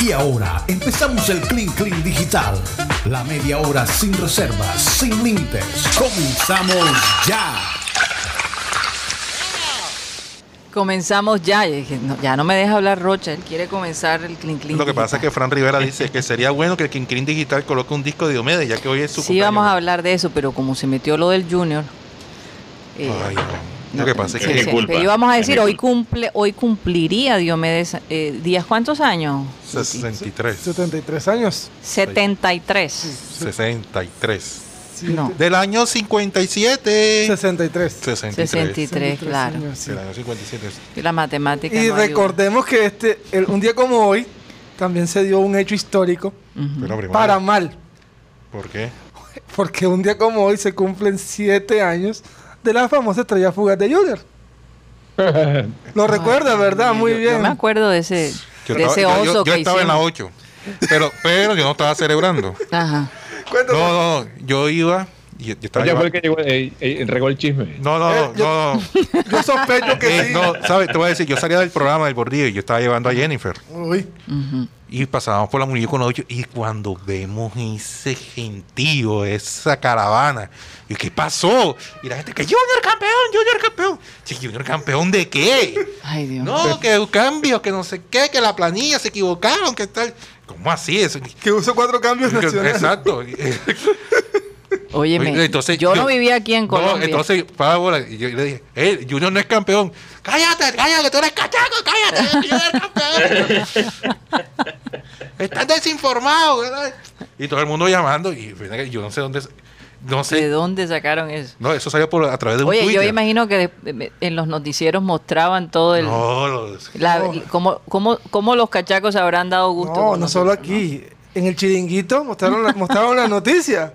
Y ahora empezamos el Clean Clean Digital. La media hora sin reservas, sin límites. Comenzamos ya. Comenzamos ya. No, ya no me deja hablar Rocha, él quiere comenzar el Clean Clean Lo que pasa es que. Fran Rivera dice que sería bueno que el Quincrin Digital coloque un disco de Diomedes, ya que hoy es su Sí, cumpleaños. vamos a hablar de eso, pero como se metió lo del Junior. eh, Ay, no. Lo que pasa es que culpa, pero íbamos a decir, hoy cumple, hoy cumpliría Diomedes eh, Díaz, ¿cuántos años? 63, 73 años. 73. 63. No, Del año 57. 63. 63. 63, claro. sí. Del año 57. Y la matemática. Y no ayuda. recordemos que este, el- un día como hoy también se dio un hecho histórico. Pero primero, para mal, ¿Por qué? porque un día como hoy se cumplen siete años de la famosa estrella fugaz de Junior. Lo recuerda, ¿verdad? Yo- Muy Yo bien. me acuerdo de ese, Yo de estaba, ese yo- oso yo- yo que estaba en la hicimos. 8. Pero, pero yo no estaba celebrando. Ajá. No, no. Yo iba. Y Yo, yo estaba Ella fue el que llegó, eh, eh, entregó el chisme. No, no, no, Eh, yo- no, no. Yo sospecho que sí. no, ¿sabes? Te voy a decir, yo salía del programa del Bordillo y yo estaba llevando a Jennifer. Uy. Y pasábamos por la muñeca con ocho y cuando vemos ese gentío, esa caravana, y ¿qué pasó? Y la gente que Junior campeón, Junior campeón. Sí, Junior campeón de qué? Ay, Dios. No, que un cambio, que no sé qué, que la planilla se equivocaron, que tal. ¿Cómo así? Eso, que usó cuatro cambios nacionales. Exacto. Óyeme, Oye, entonces, yo, yo- no vivía aquí en No, Colombia. entonces, para bola, y yo le dije, eh, Junior no es campeón. Cállate, cállate, tú eres cachaco, cállate, Junior es campeón. Están desinformados, ¿verdad? Y todo el mundo llamando, y yo no sé dónde, no ¿De sé, dónde sacaron eso? no, eso salió por, a través de un Oye, yo imagino que de- en los noticieros mostraban todo el... No, los- la- No. cómo, cómo- cómo los cachacos habrán dado gusto. No, no solo aquí. En el chiringuito mostraron la, mostraron la noticia.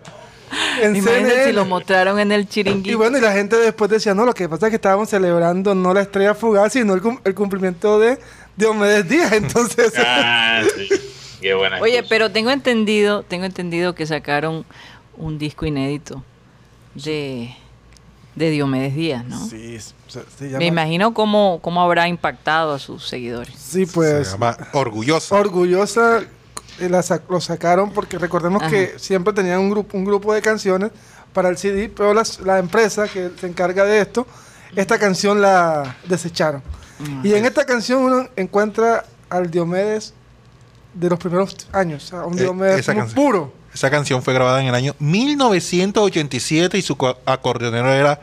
En Imagínate CNN. si lo mostraron en el Y chiringuito. bueno, y la gente después decía, no, lo que pasa es que estábamos celebrando no la estrella fugaz, sino el, cum- el cumplimiento de Diomedes Díaz. Entonces, Ah, sí. Qué buena Oye, excusa. pero tengo entendido, tengo entendido que sacaron un disco inédito de, de Diomedes Díaz, ¿no? sí, se, se llama- Me imagino cómo, cómo habrá impactado a sus seguidores. Sí, se pues, llama Orgullosa. orgullosa la sac- lo sacaron porque recordemos Ajá. que siempre tenían un grupo, un grupo de canciones para el CD, pero las- la empresa que se encarga de esto, esta canción la desecharon. Mm. Y en esta canción uno encuentra al Diomedes de los primeros años, o sea, un Eh, Diomedes esa muy canción. puro. Esa canción fue grabada en el año 1987 y su co- acordeonero era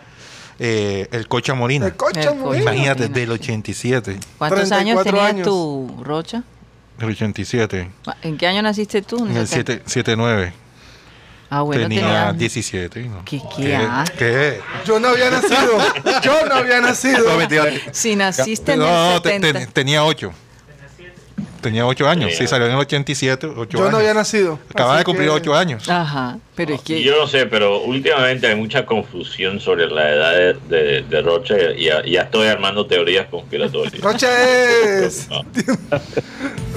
eh, el Cocha Molina. El Cocha. Imagínate, Molina. del 87. ¿Cuántos años 34 tenías años. tú, Rocha? El 87. ¿En qué año naciste tú? En el 7 79. Ah, bueno, tenía tenía... 17. ¿no? ¿Qué- qué asco? ¿Qué? Yo no había nacido. Yo no había nacido. Si naciste en No, el no, te- 70. te- tenía 8. Tenía 8 años. Sí. Salió en el 87. 8 Yo años. no había nacido. Acaba Así de cumplir que- 8 años. Ajá, pero es que... Yo no sé, pero últimamente hay mucha confusión sobre la edad de, de, de Rocha y ya, ya estoy armando teorías conspiratorias. Rocha es.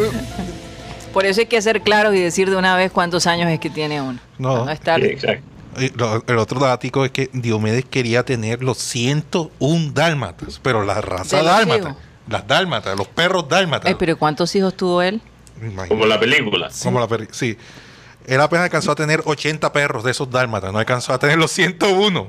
Por eso hay que ser claros y decir de una vez cuántos años es que tiene uno. No. No estar... Sí, exacto. El otro dático es que Diomedes quería tener los 101 dálmatas, pero la raza ¿De los dálmata, las dálmatas, los perros dálmatas. Ay, pero ¿cuántos hijos tuvo él? Imagínate. Como la película. Como la sí. Él apenas alcanzó a tener 80 perros de esos dálmatas, no alcanzó a tener los 101.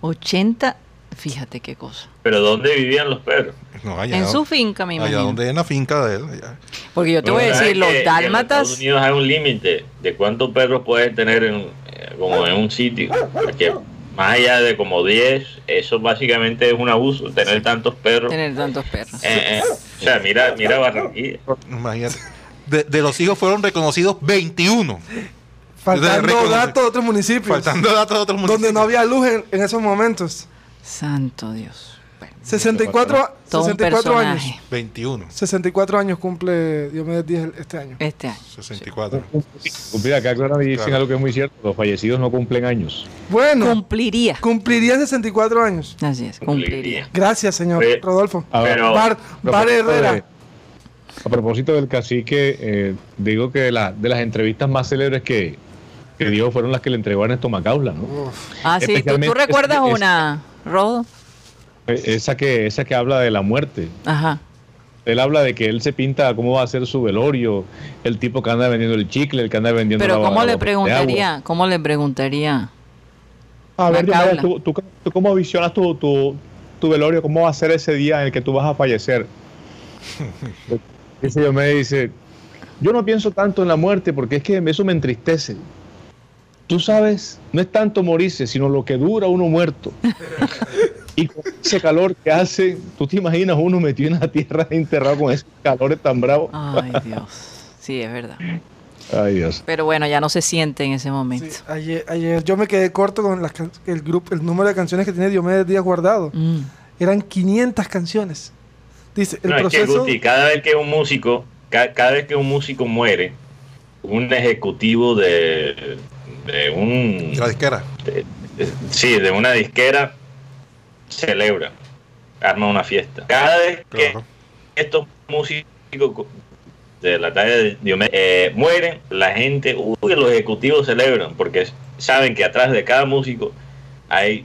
80... Fíjate qué cosa. Pero ¿dónde vivían los perros? No, allá, En su finca, me allá imagino. donde en la finca de él. allá. Porque yo te voy a decir, es los que- que En Estados dálmatas... Unidos hay un límite de cuántos perros puedes tener en, eh, como en un sitio. Porque más allá de como 10, eso básicamente es un abuso, tener tantos perros. Tener tantos perros. Eh, eh, o sea, mira, mira Barranquilla. Imagínate. De, de los hijos fueron reconocidos 21. Faltando datos de otros municipios. Faltando datos de otros municipios. Donde no había luz en, en esos momentos. Santo Dios. Bueno, 64, todo un 64 años. personaje 21. 64 años cumple Diomedes Díaz este año. este año. 64. Cumplir acá, claro, dicen Claro. algo que es muy cierto. Los fallecidos no cumplen años. Bueno, Cumpliría. cumpliría 64 años. Así es, cumpliría. Gracias, señor Oye, Rodolfo. Ahora, Pero- Bar, a Bar Herrera. de- a propósito del cacique, eh, digo que la, de las entrevistas más célebres que, que dio fueron las que le entregó a Ernesto Macaula, ¿no? Uf, Ah, sí, ¿tú, recuerdas es- es- una, Rodo? Eh, Esa que, esa que habla de la muerte. Ajá. Él habla de que él se pinta cómo va a ser su velorio, el tipo que anda vendiendo el chicle, el que anda vendiendo Pero la- ¿cómo la le preguntaría? ¿Cómo le preguntaría? A ver. Diomedes, ¿tú, tú, tú cómo visionas tu, tu, tu velorio? ¿Cómo va a ser ese día en el que tú vas a fallecer? Ese yo me dice, yo no pienso tanto en la muerte porque es que eso me entristece. Tú sabes, no es tanto morirse, sino lo que dura uno muerto. y con ese calor que hace, tú te imaginas uno metido en la tierra enterrado con esos calores tan bravos. Ay, Dios. Sí, es verdad. Ay, Dios. Pero bueno, ya no se siente en ese momento. Sí, ayer, ayer yo me quedé corto con las can- el grupo, el número de canciones que tiene Diomedes Díaz guardado. Mm. Eran 500 canciones. Dice, el No, es que, proceso... Guti, cada vez que un músico, ca- cada vez que un músico muere, un ejecutivo de, de un Y la disquera. de- de- sí, de una disquera celebra, arma una fiesta. Cada vez que Claro. estos músicos de la talla de Diomedes eh, mueren, la gente, uy, los ejecutivos celebran porque saben que atrás de cada músico hay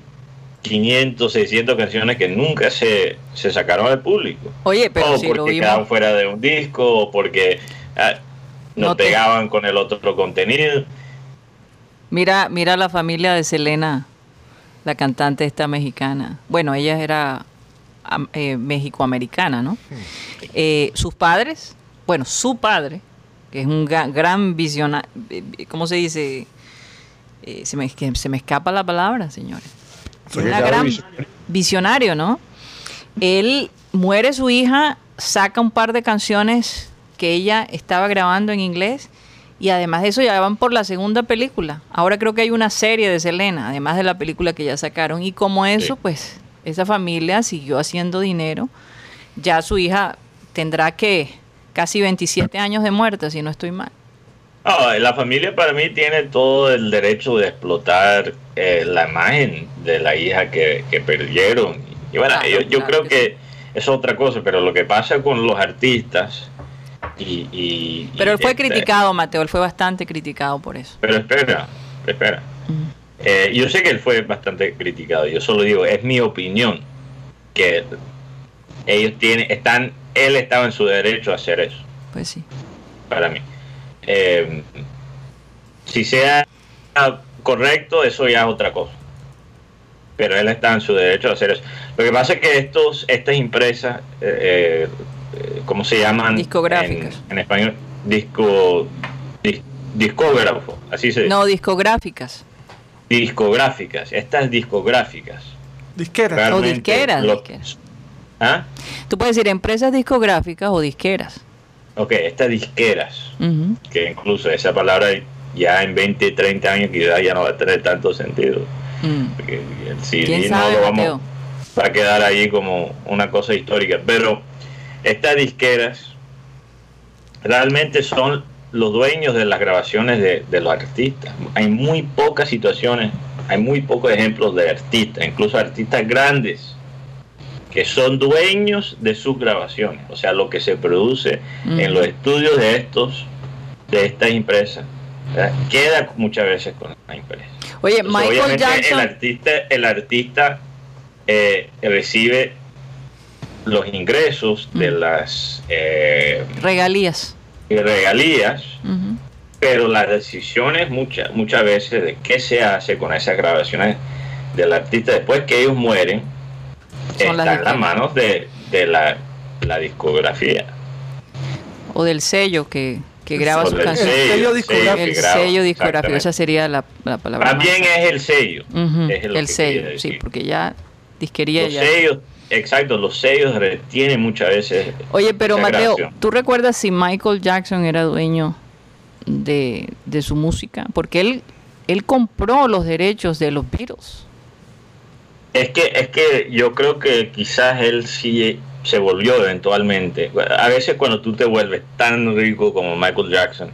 500, 600 canciones que nunca se, se sacaron al público. Oye, pero o si lo porque vimos. quedaban fuera de un disco, o porque ah, no, No te- pegaban con el otro contenido. Mira, mira la familia de Selena, la cantante esta mexicana. Bueno, ella era eh, mexicoamericana, ¿no? Eh, sus padres, bueno, su padre, que es un gran visionario, ¿cómo se dice? Eh, se, me, se me escapa la palabra, señores. Cada gran visionario, ¿no? Él muere su hija, saca un par de canciones que ella estaba grabando en inglés y además de eso ya van por la segunda película. Ahora creo que hay una serie de Selena, además de la película que ya sacaron y como eso, Sí. pues esa familia siguió haciendo dinero. Ya su hija tendrá que casi 27 años de muerte, si no estoy mal. No, la familia para mí tiene todo el derecho de explotar eh, la imagen de la hija que, que perdieron. Y bueno, Claro, yo, yo claro creo que que es otra cosa, pero lo que pasa con los artistas y... y- Pero él fue este- criticado, Mateo, él fue bastante criticado por eso. Pero espera, espera. Eh, yo sé que él fue bastante criticado, yo solo digo, es mi opinión, que ellos tienen, están, él estaba en su derecho a hacer eso, Pues sí. para mí. Eh, si sea correcto, eso ya es otra cosa. Pero él está en su derecho a hacer eso. Lo que pasa es que estos, estas empresas, eh, eh, ¿cómo se llaman? Discográficas. En, en español, disco, dis- discógrafo, así se dice No, discográficas. discográficas, estas discográficas. Disqueras, lo- disqueras. ¿Ah? Tú puedes decir empresas discográficas o disqueras. Ok, estas disqueras, que incluso esa palabra ya en 20, 30 años quizás ya no va a tener tanto sentido. Mm. Porque el CD ¿Quién no sabe, lo vamos, Mateo? va a quedar ahí como una cosa histórica. Pero estas disqueras realmente son los dueños de las grabaciones de, de los artistas. Hay muy pocas situaciones, hay muy pocos ejemplos de artistas, incluso artistas grandes, que son dueños de sus grabaciones. O sea, lo que se produce Mm. en los estudios de estos, de estas empresas, ¿verdad? queda muchas veces con la empresa. Oye, Entonces, Michael obviamente, Jackson. El artista, el artista eh, recibe los ingresos de Mm. las eh, Regalías. regalías, pero las decisiones muchas muchas veces de qué se hace con esas grabaciones del artista después que ellos mueren Son las están en las manos de, de la, la discografía. O del sello que, que graba O su del canción. El sello discográfico. que El graba, sello discográfico, exactamente. esa sería la, la palabra. Más bien es el sello. Es el que sello, sí, porque ya disquería Los ya. sellos, exacto, los sellos retienen muchas veces. Oye, pero Mateo, grabación. ¿tú recuerdas si Michael Jackson era dueño de, de su música? Porque él, él compró los derechos de los Beatles. Es que, es que yo creo que quizás él sí se volvió eventualmente. A veces cuando tú te vuelves tan rico como Michael Jackson,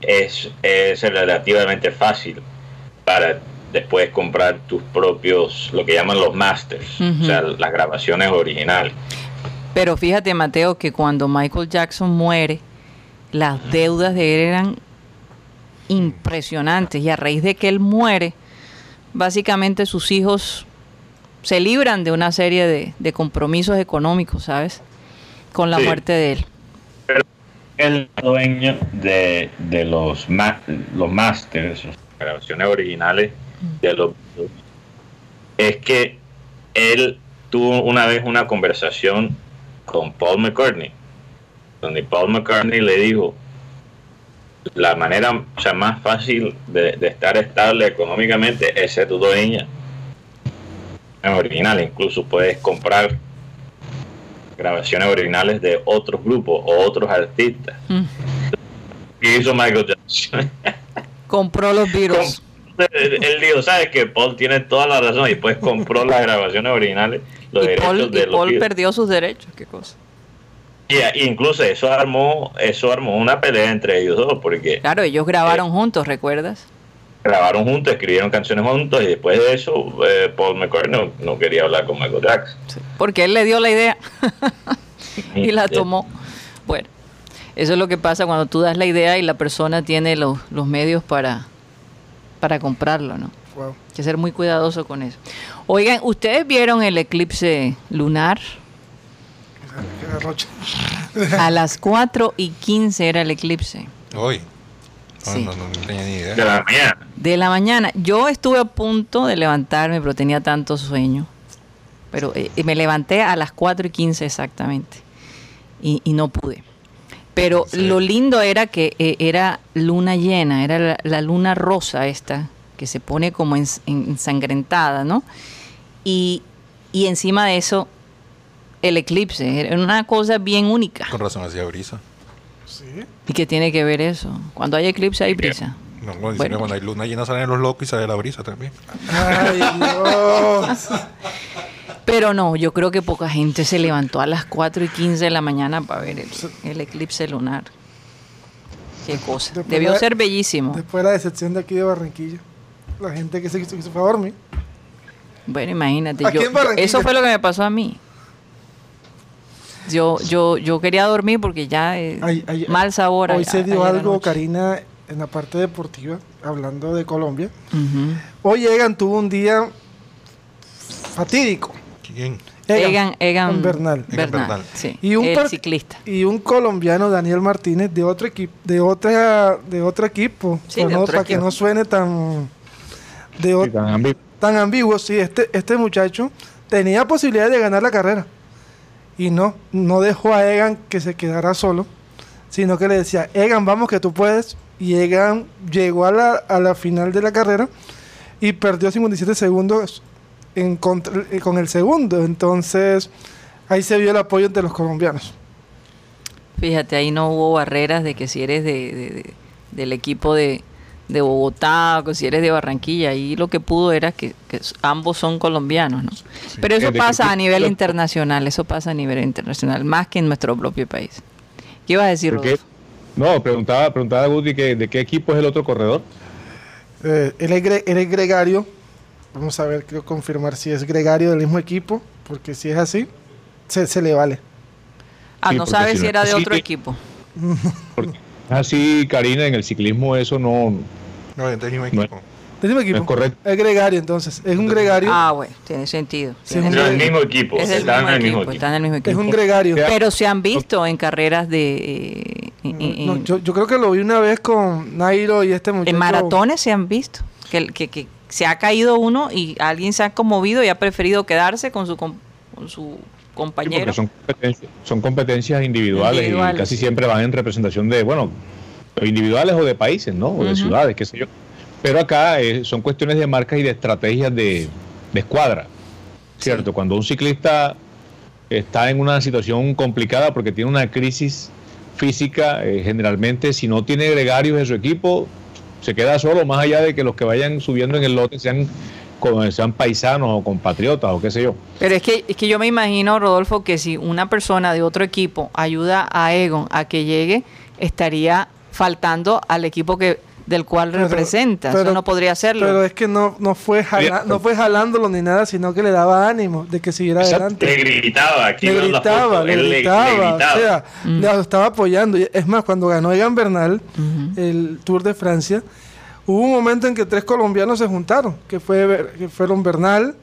es, es relativamente fácil para después comprar tus propios, lo que llaman los masters, o sea, las grabaciones originales. Pero fíjate, Mateo, que cuando Michael Jackson muere, las deudas de él eran impresionantes. Y a raíz de que él muere, básicamente sus hijos se libran de una serie de, de compromisos económicos, ¿sabes? con la Sí. muerte de él. el dueño de, de los, ma- los masters, las grabaciones originales de los es que él tuvo una vez una conversación con Paul McCartney, donde Paul McCartney le dijo la manera o sea, más fácil de, de estar estable económicamente es ser tu dueña. En original, incluso puedes comprar grabaciones originales de otros grupos o otros artistas. Mm. Y hizo Michael Jackson. Compró los Beatles. Él, dijo, ¿sabes que Paul tiene toda la razón? Y pues compró las grabaciones originales, los Y derechos Paul, y de los Paul perdió sus derechos. Qué cosa. Y, y incluso eso armó, eso armó una pelea entre ellos dos, porque Claro, ellos grabaron juntos, ¿recuerdas? grabaron juntos, escribieron canciones juntos, y después de eso, eh, Paul McCartney no, no quería hablar con Michael Jackson. Porque él le dio la idea y la Eh, tomó. Bueno, eso es lo que pasa cuando tú das la idea y la persona tiene los, los medios para, para comprarlo, ¿no? Wow. Hay que ser muy cuidadoso con eso. Oigan, ¿ustedes vieron el eclipse lunar? A las 4 y 15 era el eclipse Hoy. No, Sí. no, no, no tenía ni idea. De la mañana. de la mañana. Yo estuve a punto de levantarme, pero tenía tanto sueño. Pero eh, me levanté a las 4 y 15 exactamente. Y, y no pude. Pero Sí. lo lindo era que eh, era luna llena, era la, la luna rosa esta, que se pone como ens- en- ensangrentada, ¿no? Y, y encima de eso, el eclipse. Era una cosa bien única. Con razón hacía brisa. Sí. ¿Y qué tiene que ver eso? Cuando hay eclipse hay brisa. No, Bueno. que cuando hay luna llena salen los locos y sale la brisa también. Ay, Dios. Pero no, yo creo que poca gente se levantó a las 4 y 15 de la mañana para ver el, el eclipse lunar. Qué cosa. Después Debió la- ser bellísimo. Después de la decepción de aquí de Barranquilla. La gente que se, que se fue a dormir. Bueno, imagínate. Yo- eso fue lo que me pasó a mí. Yo, yo, yo quería dormir porque ya Ay, ay, mal sabor. Hoy a- se dio algo. Karina, en la parte deportiva, hablando de Colombia. Hoy Egan tuvo un día fatídico. ¿Quién? Egan, Egan Bernal. Egan Bernal, Bernal. sí, Y un el ciclista. Y un colombiano, Daniel Martínez, de otro equipo, de otra, de otro equipo. Sí, para de no- otro para que no suene tan de o- Sí, tan ambiguo. tan ambiguo, sí, este, este muchacho tenía posibilidad de ganar la carrera. Y no, no dejó a Egan que se quedara solo, sino que le decía, Egan, vamos que tú puedes. Y Egan llegó a la, a la final de la carrera y perdió 57 segundos en contra- eh, con el segundo. Entonces, ahí se vio el apoyo entre los colombianos. Fíjate, ahí no hubo barreras de que si eres de, de- de- del equipo de, de Bogotá o que si eres de Barranquilla. Ahí lo que pudo era que, ambos son colombianos, ¿no? Pero eso pasa a nivel internacional, eso pasa a nivel internacional, más que en nuestro propio país. ¿Qué ibas a decir. Rodolfo? No, preguntaba, preguntaba a Guti que, de qué equipo es el otro corredor. Eh, él, es gre- él es gregario. Vamos a ver, quiero confirmar si es gregario del mismo equipo, porque si es así, se, se le vale. Ah, Sí, no sabes si era de otro sí. equipo. Porque así, Karina, en el ciclismo eso no, No, mismo equipo. Del mismo equipo. es correcto. Es gregario, entonces. Es un gregario. Ah, bueno, tiene sentido. Sí, Tiene un Era el sentido. mismo equipo. Es mismo en el mismo equipo, están en el mismo es equipo. un gregario. Pero se han visto en carreras de... eh, en- No, yo, yo creo que lo vi una vez con Nairo y este muchacho. En maratones se han visto que, que, que se ha caído uno y alguien se ha conmovido y ha preferido quedarse con su, con su compañero. son competencias, son competencias individuales, Individuales, y casi siempre van en representación de, bueno, individuales o de países, ¿no? O de ciudades, qué sé yo. Pero acá eh, son cuestiones de marcas y de estrategias de, de escuadra, ¿cierto? Sí. Cuando un ciclista está en una situación complicada porque tiene una crisis física, eh, generalmente si no tiene gregarios en su equipo, se queda solo, más allá de que los que vayan subiendo en el lote sean, sean paisanos o compatriotas o qué sé yo. Pero es que, es que yo me imagino, Rodolfo, que si una persona de otro equipo ayuda a Egon a que llegue, estaría faltando al equipo que del cual Pero- representa. Eso no podría hacerlo. Pero es que no, no, fue jala- no fue jalándolo ni nada, sino que le daba ánimo de que siguiera adelante. Le gritaba, aquí Le veo la gritaba, le gritaba, o sea, Mm. le estaba apoyando. Es más, cuando ganó Egan Bernal el Tour de Francia, hubo un momento en que tres colombianos se juntaron, que, fue, que fueron Bernal,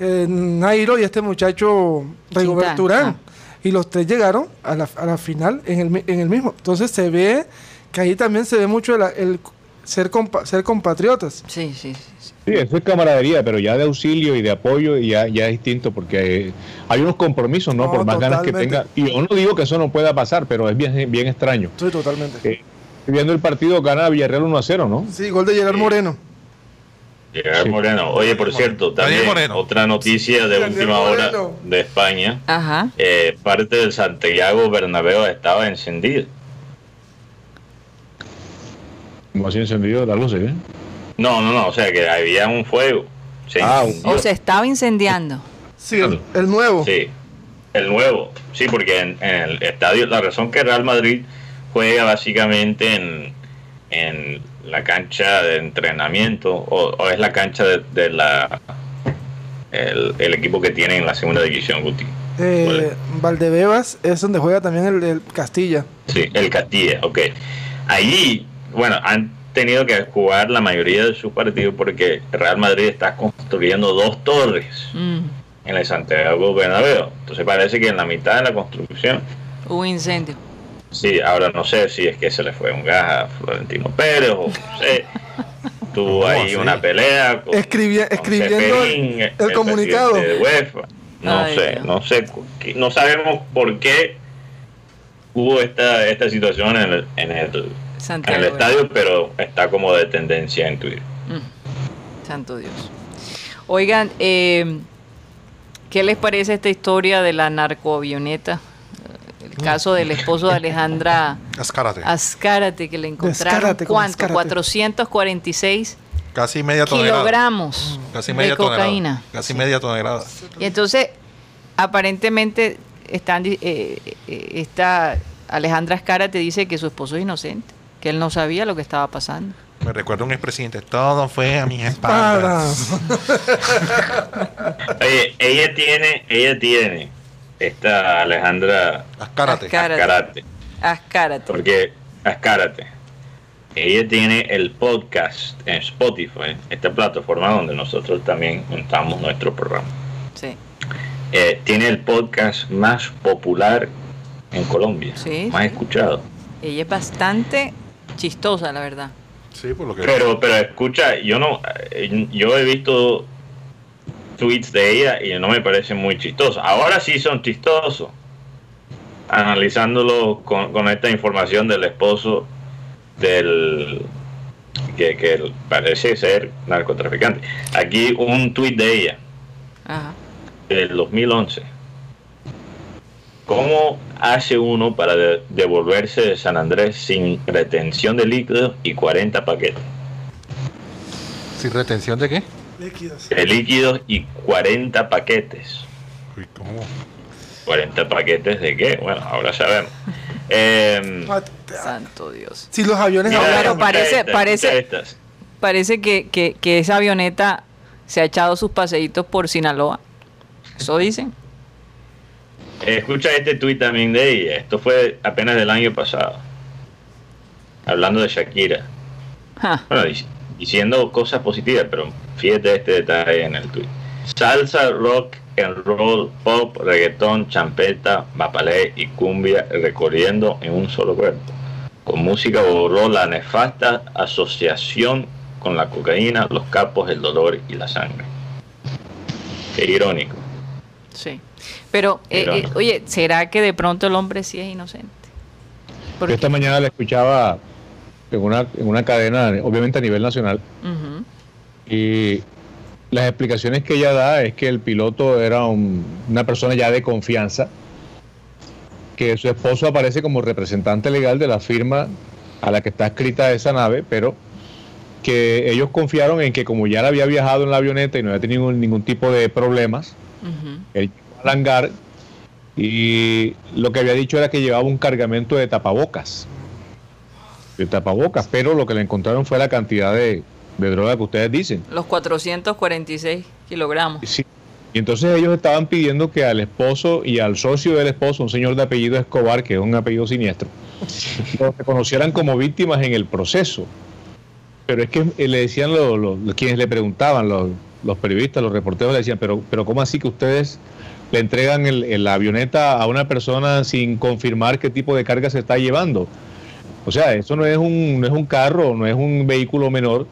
eh, Nairo y este muchacho Rigobert Quintana, Urán. Y los tres llegaron a la, a la final en el, mi- en el mismo. Entonces se ve que ahí también se ve mucho el, el ser, compa- ser compatriotas. Sí, sí, sí. sí. Eso es camaradería, pero ya de auxilio y de apoyo ya, ya es distinto porque eh, hay unos compromisos, ¿no? No, Por más ganas que tenga. Y yo no digo que eso no pueda pasar, pero es bien, bien extraño. Sí, totalmente. Eh, viendo el partido, gana Villarreal 1 a 0, ¿no? Sí, gol de Gerard Sí. Moreno. Gerard Sí. Moreno. Oye, por cierto, también otra noticia de última hora de España. Ajá. Eh, parte del Santiago Bernabéu estaba encendido. Así encendido las luces, ¿eh? No, no, no, o sea que había un fuego. Se Ah. O se estaba incendiando. Sí, el, el nuevo. Sí, el nuevo. Sí, porque en, en el estadio, la razón que Real Madrid juega básicamente en, en la cancha de entrenamiento o, o es la cancha de, de la el, el equipo que tiene en la segunda división, Guti. Eh. Valdebebas es donde juega también el, el Castilla. Sí, el Castilla, ok. Allí, bueno, han tenido que jugar la mayoría de sus partidos porque Real Madrid está construyendo dos torres Mm. en el Santiago Bernabéu. Entonces parece que en la mitad de la construcción Hubo incendio. Sí, ahora no sé si es que se le fue un gas a Florentino Pérez o no sé. Tuvo ahí así? una pelea con, con escribiendo Ceferín, el- el comunicado. de UEFA. No Ay, sé, Dios. no sé, no sabemos por qué hubo esta, esta situación en el, en el, en el estadio, pero está como de tendencia en Twitter. Mm. Santo Dios. Oigan, eh, ¿qué les parece esta historia de la narcoavioneta? Eh, El caso del esposo de Alejandra Ascárate. Azcárate, que le encontraron ¿cuánto? Azcárate. 446 Casi media tonelada. kilogramos Casi de cocaína. tonelada. Casi media tonelada. Y entonces, aparentemente, están, di- eh, eh, esta Alejandra Azcárate dice que su esposo es inocente, que él no sabía lo que estaba pasando. Me recuerda un expresidente. Todo fue a mis espaldas. Oye, ella tiene, ella tiene, esta Alejandra Ascárate. Ascárate. Azcárate, Azcárate. porque Azcárate, ella tiene el podcast en Spotify, esta plataforma donde nosotros también montamos nuestro programa. Sí. Eh, tiene el podcast más popular en Colombia, Sí, más sí. escuchado. Ella es bastante chistosa, la verdad. Sí, por lo que. Pero, pero escucha, yo no, eh, yo he visto tweets de ella y no me parecen muy chistosos. Ahora sí son chistosos. Analizándolo con, con esta información del esposo del que, que parece ser narcotraficante. Aquí un tweet de ella Ajá. del 2011. ¿Cómo hace uno para de- devolverse de San Andrés sin retención de líquidos y 40 paquetes? ¿Sin retención de qué? Líquidos. de líquidos y 40 paquetes. Uy, ¿cómo? 40 paquetes de qué? Bueno, ahora sabemos. Eh, Santo Dios. Si los aviones No, mira, pero escucha parece- estas. Parece que, que, que esa avioneta se ha echado sus paseitos por Sinaloa. Eso dicen. Escucha este tuit también de ella. Esto fue apenas del año pasado. Hablando de Shakira. Bueno, dic- diciendo cosas positivas, pero fíjate este detalle en el tuit. Salsa, rock and roll, pop, reggaetón, champeta, mapalé y cumbia recorriendo en un solo cuerpo. Con música borró la nefasta asociación con la cocaína, los capos, el dolor y la sangre. Qué irónico. Sí. Pero, eh, eh, oye, ¿será que de pronto el hombre sí es inocente? Yo Porque, esta mañana la escuchaba en una, en una cadena, obviamente a nivel nacional, y las explicaciones que ella da es que el piloto era un- una persona ya de confianza, que su esposo aparece como representante legal de la firma a la que está escrita esa nave, pero que ellos confiaron en que como ya él había viajado en la avioneta y no había tenido ningún tipo de problemas, él al hangar y lo que había dicho era que llevaba un cargamento de tapabocas. De tapabocas, pero lo que le encontraron fue la cantidad de, de droga que ustedes dicen. Los 446 kilogramos. Sí. Y entonces ellos estaban pidiendo que al esposo y al socio del esposo, un señor de apellido Escobar, que es un apellido siniestro, los reconocieran como víctimas en el proceso. Pero es que eh, le decían los- quienes le preguntaban, los, los periodistas, los reporteros le decían, pero, pero ¿cómo así que ustedes le entregan el- el- la avioneta a una persona sin confirmar qué tipo de carga se está llevando. O sea, eso no es un, no es un carro, no es un vehículo menor,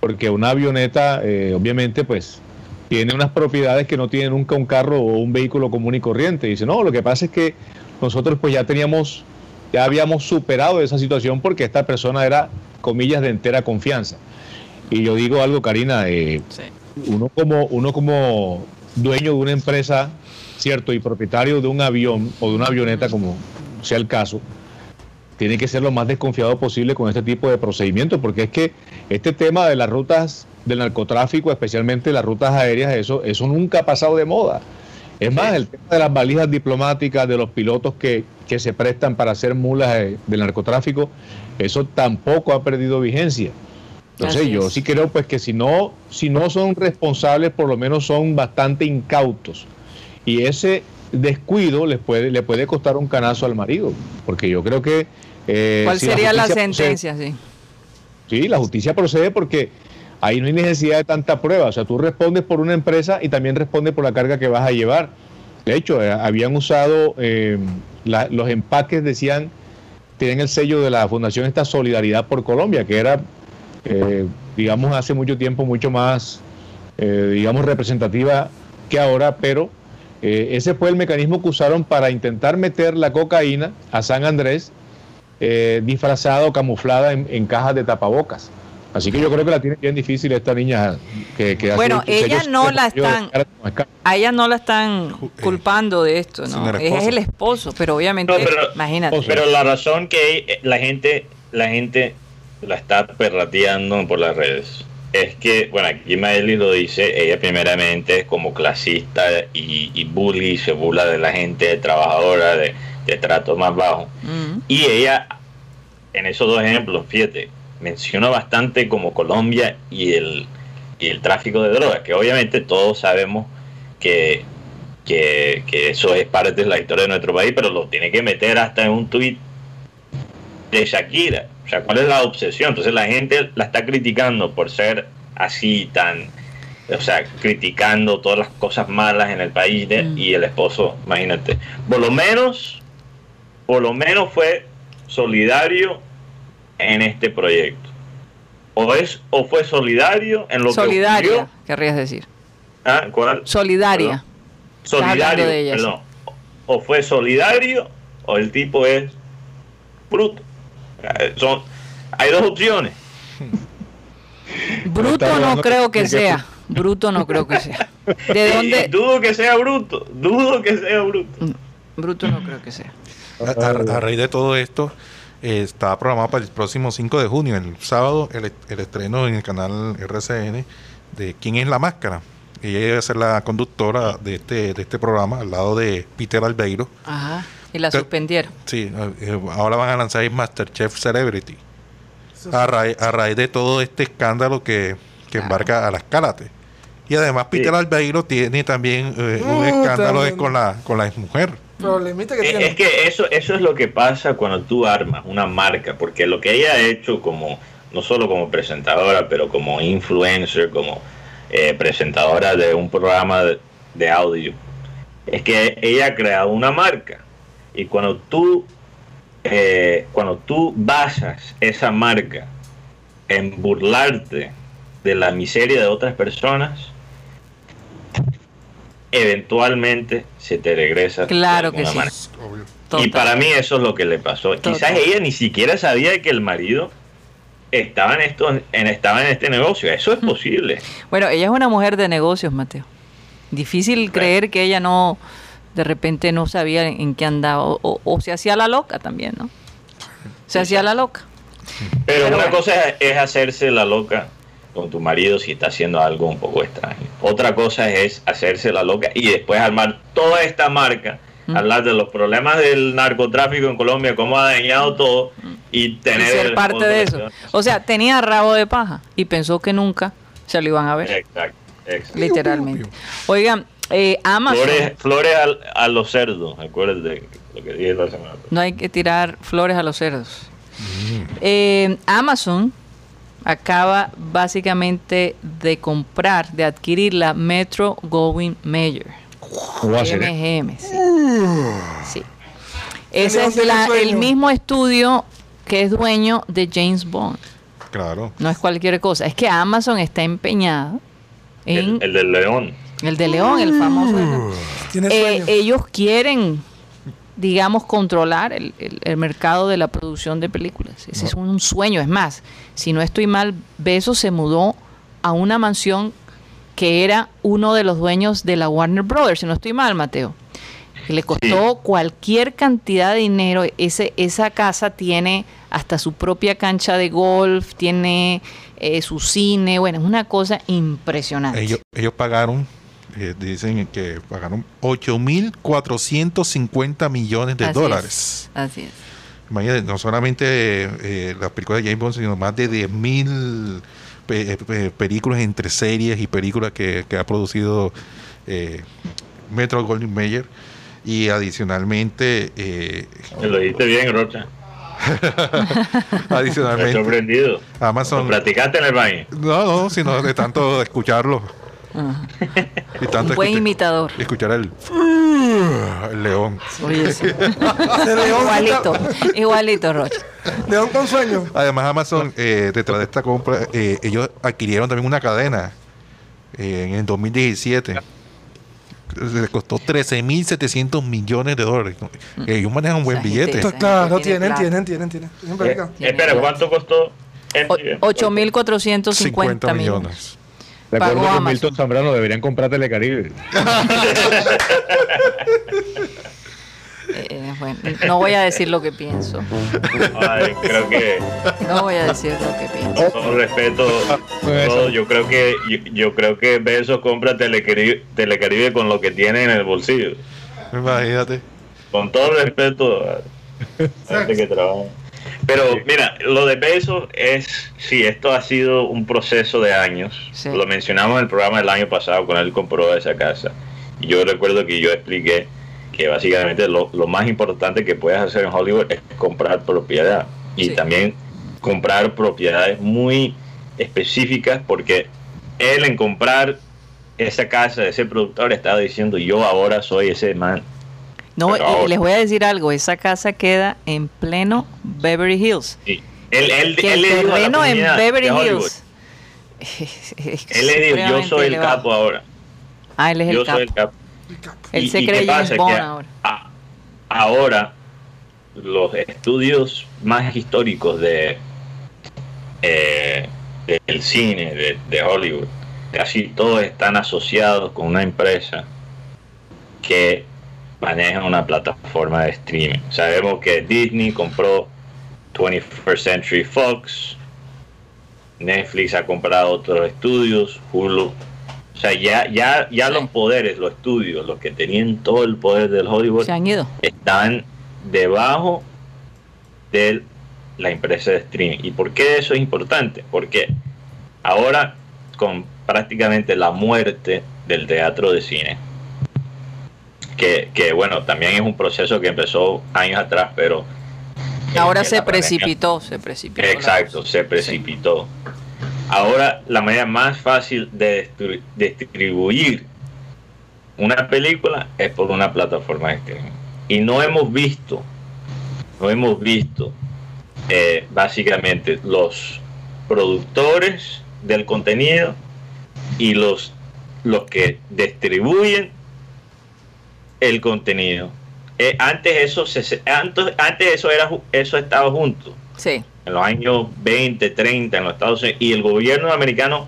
porque una avioneta, eh, obviamente, pues tiene unas propiedades que no tiene nunca un carro o un vehículo común y corriente. dice, no, lo que pasa es que nosotros pues ya teníamos, ya habíamos superado esa situación porque esta persona era, comillas, de entera confianza. Y yo digo algo, Karina, eh, Sí. uno como uno como dueño de una empresa, cierto, y propietario de un avión o de una avioneta, como sea el caso, tiene que ser lo más desconfiado posible con este tipo de procedimientos, porque es que este tema de las rutas del narcotráfico, especialmente las rutas aéreas, eso, eso nunca ha pasado de moda. Es más, el tema de las valijas diplomáticas, de los pilotos que, que se prestan para hacer mulas eh, del narcotráfico, eso tampoco ha perdido vigencia. Entonces Así yo es. sí creo pues que si no, si no son responsables, por lo menos son bastante incautos. Y ese descuido les puede, le puede costar un canazo al marido. Porque yo creo que... eh, ¿Cuál si sería la procede- sentencia? Sí. Sí, la justicia procede porque ahí no hay necesidad de tanta prueba. O sea, tú respondes por una empresa y también respondes por la carga que vas a llevar. De hecho, eh, habían usado eh, la- los empaques, decían, tienen el sello de la Fundación esta Solidaridad por Colombia, que era, eh, digamos, hace mucho tiempo mucho más, eh, digamos, representativa que ahora, pero eh, ese fue el mecanismo que usaron para intentar meter la cocaína a San Andrés eh, disfrazada o camuflada en, en cajas de tapabocas. Así que yo creo que la tiene bien difícil esta niña que, que hace Bueno, muchos ella no la están-. A ella no la están culpando de esto, ¿no? Es el esposo, pero obviamente, No, pero- imagínate. Pero la razón que eh, la gente, la gente la está perrateando por las redes es que, bueno, aquí Maeli lo dice, ella primeramente es como clasista y, y bully, se burla de la gente trabajadora de, de trato más bajo. Mm. Y ella, en esos dos ejemplos, fíjate, menciona bastante como Colombia y el, y el tráfico de drogas, que obviamente todos sabemos que, que, que eso es parte de la historia de nuestro país, pero lo tiene que meter hasta en un tuit de Shakira. O sea, ¿cuál es la obsesión? Entonces la gente la está criticando por ser así tan... O sea, criticando todas las cosas malas en el país de- Mm. y el esposo, imagínate. Por lo menos, por lo menos fue solidario en este proyecto. O es o fue solidario en lo Solidaria, que ocurrió. querrías decir. Ah, ¿cuál? Solidaria. Perdón. Solidario, de ella, sí. perdón. O fue solidario o el tipo es bruto. Eh, Son, hay dos opciones. Bruto no creo que sea. Bruto no creo que sea. ¿De Y dónde? dudo que sea bruto. Dudo que sea bruto. Bruto no creo que sea. A, a- a raíz de todo esto, eh, está programado para el próximo 5 de junio, el sábado, el, el estreno en el canal RCN de ¿Quién es la máscara? Ella iba a ser la conductora de este, de este programa al lado de Peter Albeiro. Ajá. Y la suspendieron. Sí, eh, ahora van a lanzar el Masterchef Celebrity. A raíz, a raíz de todo este escándalo que, que embarca a las Cálate. Y además Peter Sí. Albeiro tiene también eh, un Uh, escándalo también. con la con la mujer. Problemita que Eh, tiene. Es que eso, eso es lo que pasa cuando tú armas una marca, porque lo que ella ha hecho como, no solo como presentadora, pero como influencer, como eh, presentadora de un programa de, de audio, es que ella ha creado una marca. Y cuando tú, eh, cuando tú basas esa marca en burlarte de la miseria de otras personas, eventualmente se te regresa. Claro que sí. Y para mí eso es lo que le pasó. Total. Quizás ella ni siquiera sabía que el marido estaba en esto, en, estaba en este negocio. Eso es posible. Bueno, ella es una mujer de negocios, Mateo. Difícil creer que ella no, de repente no sabía en, qué andaba. O, o- o se hacía la loca también, ¿no? Se hacía la loca. Pero, Pero una bueno. cosa es, es hacerse la loca con tu marido si está haciendo algo un poco extraño. Otra cosa es hacerse la loca y después armar toda esta marca, Mm. hablar de los problemas del narcotráfico en Colombia, cómo ha dañado todo y Y tener ser parte de eso. O sea, tenía rabo de paja y pensó que nunca se lo iban a ver, Exacto, exacto. literalmente. Oigan, eh, Amazon, Flores, flores al- a los cerdos, acuérdate lo que dije la semana no hay que tirar flores a los cerdos. Eh, Amazon acaba básicamente de comprar, de adquirir la Metro Goldwyn Mayer. ¿Cómo va a ser? MGM, sí. Sí. El Ese es la- el mismo estudio que es dueño de James Bond. Claro. No es cualquier cosa. Es que Amazon está empeñado en El, el del león. El de León, el famoso. Tiene Eh, ellos quieren, digamos, controlar el, el- el mercado de la producción de películas. Ese es un sueño. Es más, si no estoy mal, Bezos se mudó a una mansión que era uno de los dueños de la Warner Brothers. Si no estoy mal, Mateo. Que le costó cualquier cantidad de dinero. Ese, esa casa tiene hasta su propia cancha de golf, tiene eh, su cine. Bueno, es una cosa impresionante. Ellos, ellos pagaron, eh, dicen que pagaron 8.450 millones de Así es, dólares. Así es. Imagínate, no solamente eh, eh, las películas de James Bond, sino más de 10.000 pe- eh, pe- películas entre series y películas que, que ha producido eh, Metro Goldwyn Mayer. Y adicionalmente, eh, Me lo dijiste bien, Rocha. Me he adicionalmente sorprendido. ¿Lo Amazon... practicaste en el baño? No, no, sino de tanto escucharlo. Y tanto Un buen imitador. Escuchar el, el león. Oye, sí. Ese león, igualito, igualito, Rocha. león con sueño. Además, Amazon, eh, detrás de esta compra, eh, ellos adquirieron también una cadena eh, en el 2017. Les costó 13.700 millones de dólares. Ellos manejan un buen billete. Esto, gente tiene tienen, tienen, tienen, tienen. Tienen Eh, espera. ¿cuánto costó? O- MGM? 8.450 millones. Pagó que Amazon. Milton Zambrano deberían comprar Telecaribe. Eh, bueno, no voy a decir lo que pienso. Ay, creo que No voy a decir lo que pienso. con todo respeto, todo, yo creo que yo, yo creo que Besos compra Telecaribe, Telecaribe con lo que tiene en el bolsillo. Imagínate. Con todo respeto a la gente que trabaja. Pero mira, lo de Besos es, sí, esto ha sido un proceso de años. Sí. Lo mencionamos en el programa del año pasado cuando él compró esa casa. Y yo recuerdo que yo expliqué que básicamente lo, lo más importante que puedes hacer en Hollywood es comprar propiedad. Y Sí. también comprar propiedades muy específicas porque él en comprar esa casa de ese productor estaba diciendo yo ahora soy ese man. No, Pero y les voy a decir algo. Esa casa queda en pleno Beverly Hills. Sí. Él, él, Que él el terreno en Beverly Hills. Él le dijo, yo soy el elevado". capo ahora. Ah, él es Yo el soy el capo. capo. Él Y- se y cree James Bond que ahora. a- ahora los estudios más históricos de eh, del cine de, de Hollywood casi todos están asociados con una empresa que maneja una plataforma de streaming. Sabemos que Disney compró 21st Century Fox, Netflix ha comprado otros estudios, Hulu. O sea, ya, ya, ya los poderes, los estudios, los que tenían todo el poder del Hollywood, Se han ido. están debajo de la empresa de streaming. ¿Y por qué eso es importante? Porque ahora, con prácticamente la muerte del teatro de cine, que, que, bueno, también es un proceso que empezó años atrás, pero... Ahora eh, se la pandemia- precipitó, se precipitó. Exacto, se precipitó. Ahora la manera más fácil de distri- distribuir una película es por una plataforma de streaming. Y no hemos visto, no hemos visto eh, básicamente los productores del contenido y los, los que distribuyen el contenido. Eh, antes eso se, antes, antes eso era eso estaba junto Sí. en los años 20, 30 en los Estados Unidos y el gobierno americano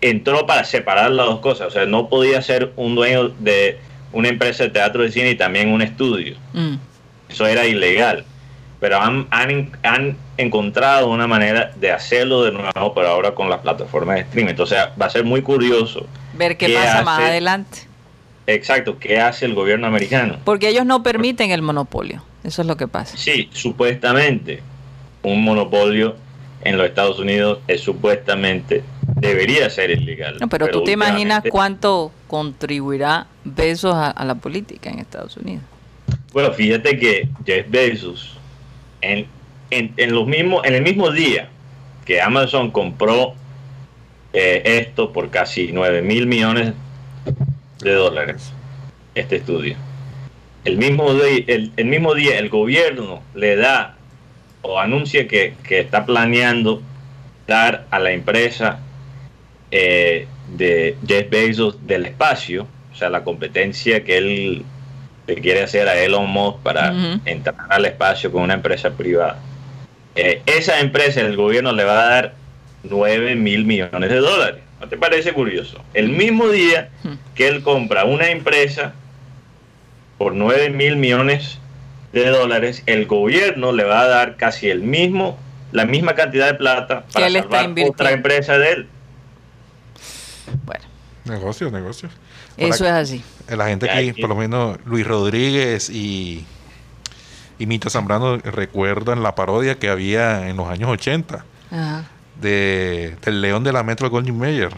entró para separar las dos cosas, o sea, no podía ser un dueño de una empresa de teatro de cine y también un estudio, Mm. eso era ilegal, pero han, han, han encontrado una manera de hacerlo de nuevo, pero ahora con las plataformas de streaming, entonces va a ser muy curioso, Ver qué ¿Qué pasa más adelante. Exacto, qué hace el gobierno americano. Porque ellos no permiten el monopolio. Eso es lo que pasa. Sí, supuestamente un monopolio en los Estados Unidos es supuestamente debería ser ilegal. No, pero, tú te imaginas cuánto contribuirá Besos a, a la política en Estados Unidos. Bueno, fíjate que Jeff Bezos en, en, en los mismos en el mismo día que Amazon compró eh, esto por casi 9 mil millones de dólares este estudio. El mismo, día, el, el mismo día el gobierno le da o anuncia que, que está planeando dar a la empresa eh, de Jeff Bezos del espacio, o sea, la competencia que él le quiere hacer a Elon Musk para entrar al espacio con una empresa privada. Eh, esa empresa el gobierno le va a dar 9 mil millones de dólares. ¿No te parece curioso? El mismo día Hmm. que él compra una empresa por 9 mil millones de dólares, el gobierno le va a dar casi el mismo, la misma cantidad de plata para él salvar otra empresa de él. Bueno, Negocios, negocios. Por eso aquí- es así. La gente aquí, aquí. por lo menos Luis Rodríguez y, y Mito Zambrano recuerdan la parodia que había en los años 80 Ajá. De, del León de la Metro Goldwyn Mayer,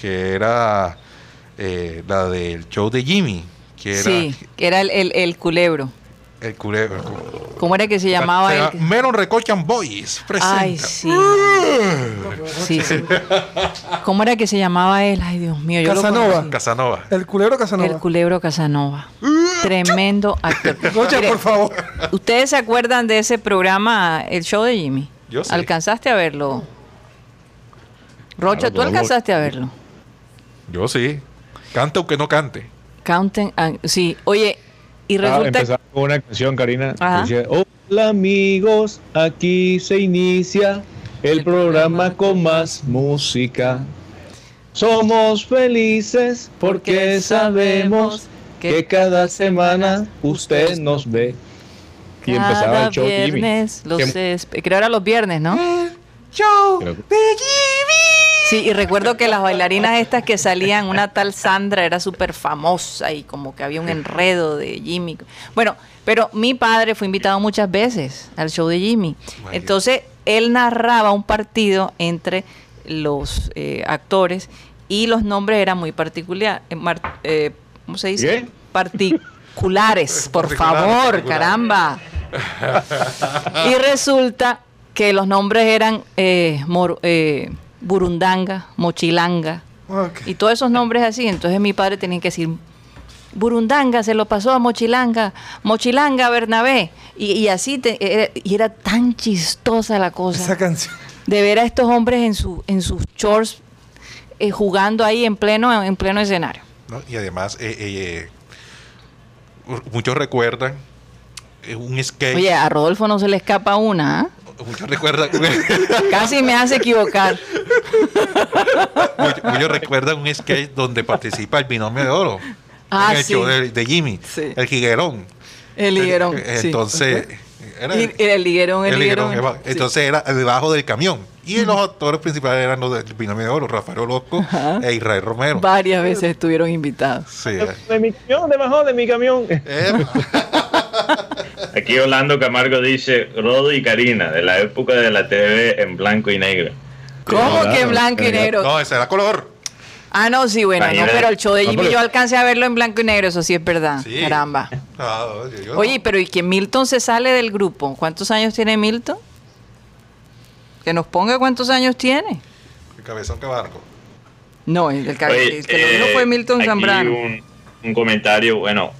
que era eh, la del show de Jimmy, que era Sí, que era el, el, el culebro. el culebro. ¿Cómo era que se llamaba llama Melon Recochan Boys. Presenta. Ay, sí. Sí, sí. ¿Cómo era que se llamaba él? Ay, Dios mío. Yo lo Casanova. conocí. Casanova. El culebro Casanova. El culebro Casanova. Tremendo actor. Rocha, Mire, por favor. ¿Ustedes se acuerdan de ese programa, el show de Jimmy? Yo sí. ¿Alcanzaste a verlo? Rocha, Claro, ¿tú alcanzaste a verlo? Yo sí. Cante aunque no cante. Counting, and- sí. Oye, y Ah, resulta empezaba con una canción, Karina. que Ajá. decía, Hola amigos, aquí se inicia el, El programa con más música. Somos felices porque sabemos que cada semana usted nos ve. Y empezaba el show de Jimmy. viernes, los Que- creo era los viernes, ¿no? Creo que- Sí, y recuerdo que las bailarinas estas que salían, una tal Sandra era súper famosa y como que había un enredo de Jimmy. Bueno, pero mi padre fue invitado muchas veces al show de Jimmy. Entonces, él narraba un partido entre los eh, actores y los nombres eran muy particulares. ¿Cómo se dice? ¿Qué? Particulares, por favor, caramba. Y resulta que los nombres eran eh, Mor- eh, Burundanga, Mochilanga y todos esos nombres así. Entonces mi padre tenía que decir Burundanga se lo pasó a Mochilanga, Mochilanga a Bernabé. Y, y así, te- era, y era tan chistosa la cosa Esa canción. de ver a estos hombres en, su, en sus shorts eh, jugando ahí en pleno, en pleno escenario. ¿no? Y además, eh, eh, eh, muchos recuerdan eh, un sketch. Oye, a Rodolfo no se le escapa una, ¿ah? Muchos recuerdan, Casi me hace equivocar. muchos, muchos recuerdan un sketch donde participa el binomio de oro. Ah, en el sí. show de, de Jimmy, Sí. el jiguerón. El liguerón. Eh, sí. Entonces, era y el liguerón, el, el. Entonces era debajo del camión. Y los actores principales eran los del binomio de oro, Rafael Orozco e Israel Romero. Varias veces estuvieron invitados. Sí. De mi camión, debajo de mi camión. Eh, Aquí Orlando Camargo dice Rodo y Karina, de la época de la TV en blanco y negro. ¿Cómo que en blanco y negro? no, ese era color. Ah, no, sí, bueno, no, pero el show de Jimmy yo alcancé a verlo en blanco y negro, eso sí es verdad. Sí. Caramba. Oye, pero ¿y que Milton se sale del grupo? ¿Cuántos años tiene Milton? Que nos ponga cuántos años tiene. el cabezón cabarco. No, el, que- Oye, el que lo dijo eh, fue Milton aquí Zambrano. Un, un comentario, bueno,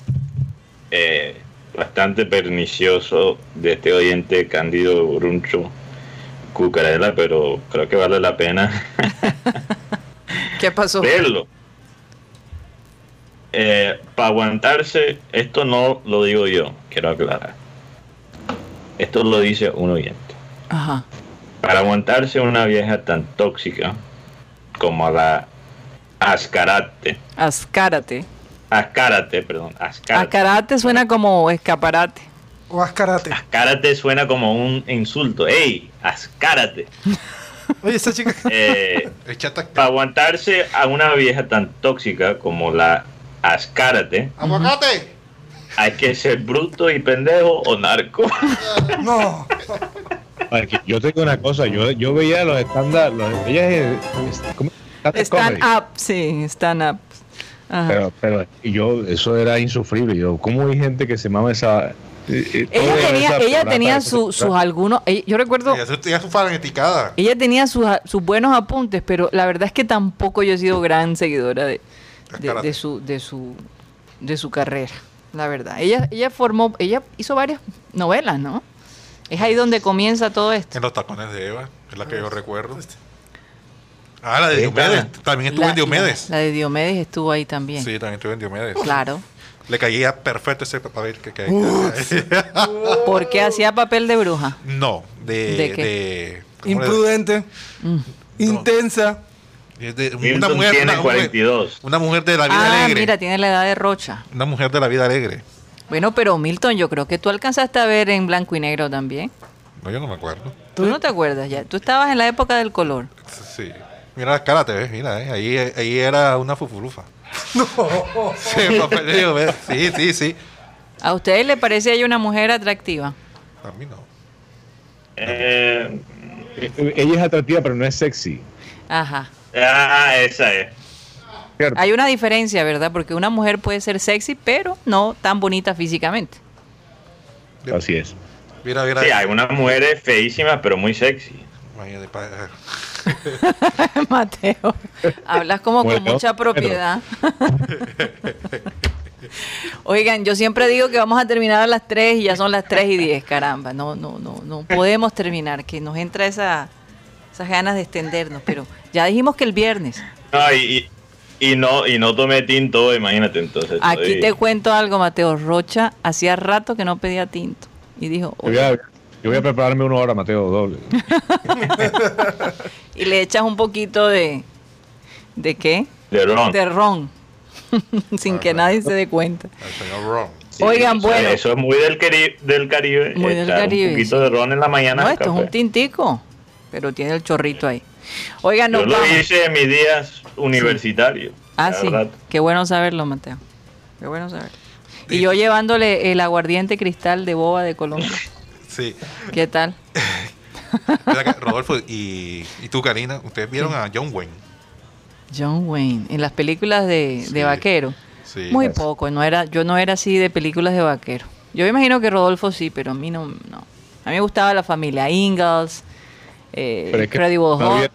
eh, bastante pernicioso de este oyente Cándido Bruncho Cucarela, pero creo que vale la pena ¿Qué pasó? verlo. para aguantarse, esto no lo digo yo, quiero aclarar. Esto lo dice un oyente. Ajá. Para aguantarse una vieja tan tóxica como la Ascarate, Ascárate. Ascárate, perdón, Ascárate. Ascarate suena como escaparate. O haz karate. Ascárate suena como un insulto. ¡Ey! Ascárate. Oye, esa chica. Eh, para aguantarse a una vieja tan tóxica como la Ascárate, ¡Aguacate! hay que ser bruto y pendejo o narco. No. Yo tengo una cosa, yo, yo veía los. Stand-up Stand comedy. up, sí, stand up. Ajá. Pero, pero y yo, eso era insufrible. Yo, ¿cómo hay gente que se mama esa? eh, eh, ella tenía, esa ella plata, tenía esa su- sus algunos, ella- yo recuerdo, Ella ella su fanaticada. ella tenía sus, sus buenos apuntes, pero la verdad es que tampoco yo he sido gran seguidora de, de su, de su, de su carrera, la verdad. Ella, ella formó, ella hizo varias novelas, ¿no? Es ahí donde comienza todo esto. En los tacones de Eva, es la que yo recuerdo. Ah, la de Diomedes. También estuvo La- en Diomedes. La, la de Diomedes estuvo ahí también. Sí, también estuvo en Diomedes. Claro. Le caía perfecto ese papel que que- Porque hacía papel de bruja. No, de. ¿De qué? de- ¿cómo le- Imprudente, Mm. intensa. de- una Milton mujer, tiene una mujer- 42. una mujer de la vida Ah, alegre. mira, tiene la edad de Rocha. Una mujer de la vida alegre. Bueno, pero Milton, yo creo que tú alcanzaste a ver en blanco y negro también. No, yo no me acuerdo. Tú no te acuerdas ya. Tú estabas en la época del color. Sí. Mira la cara, te ves, mira, eh, ahí, ahí era una fufurufa. No. Sí, sí, sí, sí. ¿A ustedes le parece ella una mujer atractiva? A mí no. Eh, Eh, Ella es atractiva, pero no es sexy. Ajá. ah, esa es. ¿cierto? Hay una diferencia, ¿verdad? Porque una mujer puede ser sexy, pero no tan bonita físicamente. Así es. Mira, mira. Sí, hay unas mujeres feísimas, pero muy sexy. Imagínate, Mateo, hablas como con mucha propiedad. Oigan, yo siempre digo que vamos a terminar a las 3 y ya son las 3 y 10, caramba. No, no, no, no podemos terminar, que nos entra esa, esas ganas de extendernos, pero ya dijimos que el viernes. No, y, no, y no tomé tinto, imagínate entonces. Aquí te cuento algo, Mateo. Rocha hacía rato que no pedía tinto. Y dijo, Yo voy, a, yo voy a prepararme una hora, Mateo, doble. y le echas un poquito de... ¿De qué? De ron. De ron. Sin que nadie se dé cuenta. el señor Ron. Sí, Oigan, eso- bueno. Eso es muy del, Cari- del Caribe. Muy del Caribe, Un poquito sí. de ron en la mañana. No, esto es un tintico, pero tiene el chorrito ahí. Oigan, Yo nos lo vamos. hice en mis días universitarios. Ah, sí. Qué bueno saberlo, Mateo. Qué bueno saberlo. Y yo llevándole el aguardiente cristal de boba de Colombia. Sí. ¿Qué tal? Rodolfo y, y tú, Karina, ustedes vieron a John Wayne. John Wayne, en las películas de, Sí. de vaquero. Sí. Muy poco, no era, yo no era así de películas de vaquero. Yo me imagino que Rodolfo sí, pero a mí no. no. A mí me gustaba la familia Ingalls, eh, Pero es que Incredible no había,